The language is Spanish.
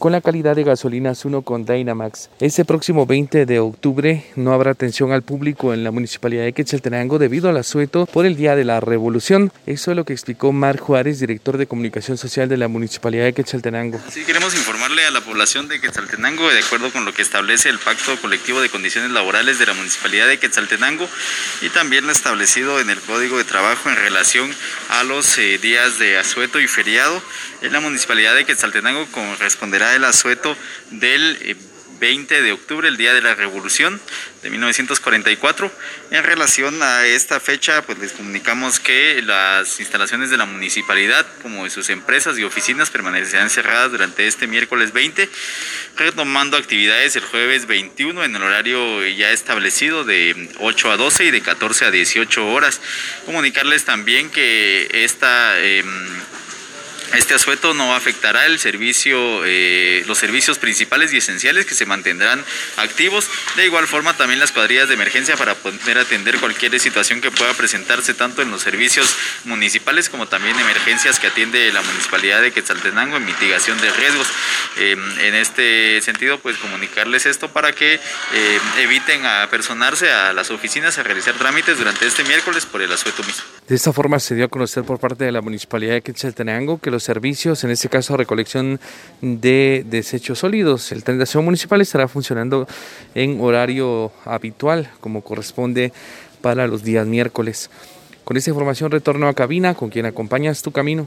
con la calidad de gasolinas 1 con Dynamax. Este próximo 20 de octubre no habrá atención al público en la municipalidad de Quetzaltenango debido al asueto por el Día de la Revolución. Eso es lo que explicó Mar Juárez, director de comunicación social de la municipalidad de Quetzaltenango. Sí, queremos informarle a la población de Quetzaltenango, de acuerdo con lo que establece el Pacto Colectivo de Condiciones Laborales de la municipalidad de Quetzaltenango y también lo establecido en el Código de Trabajo en relación a los eh, días de asueto y feriado. En la municipalidad de Quetzaltenango corresponderá el asueto del 20 eh, de octubre, el día de la Revolución de 1944. En relación a esta fecha, pues les comunicamos que las instalaciones de la municipalidad, como de sus empresas y oficinas, permanecerán cerradas durante este miércoles 20, retomando actividades el jueves 21 en el horario ya establecido de 8 a 12 y de 14 a 18 horas. Comunicarles también que esta... Em, este asueto no afectará el servicio, eh, los servicios principales y esenciales que se mantendrán activos. De igual forma, también las cuadrillas de emergencia para poder atender cualquier situación que pueda presentarse tanto en los servicios municipales como también emergencias que atiende la municipalidad de Quetzaltenango en mitigación de riesgos. Em, en este sentido, pues comunicarles esto para que em, eviten apersonarse a las oficinas a realizar trámites durante este miércoles por el asueto mismo. De esta forma se dio a conocer por parte de la municipalidad de Quetzaltenango que los servicios, en este caso recolección de desechos sólidos. El tren de acción municipal estará funcionando en horario habitual, como corresponde para los días miércoles. Con esta información retorno a cabina, con quien acompañas tu camino.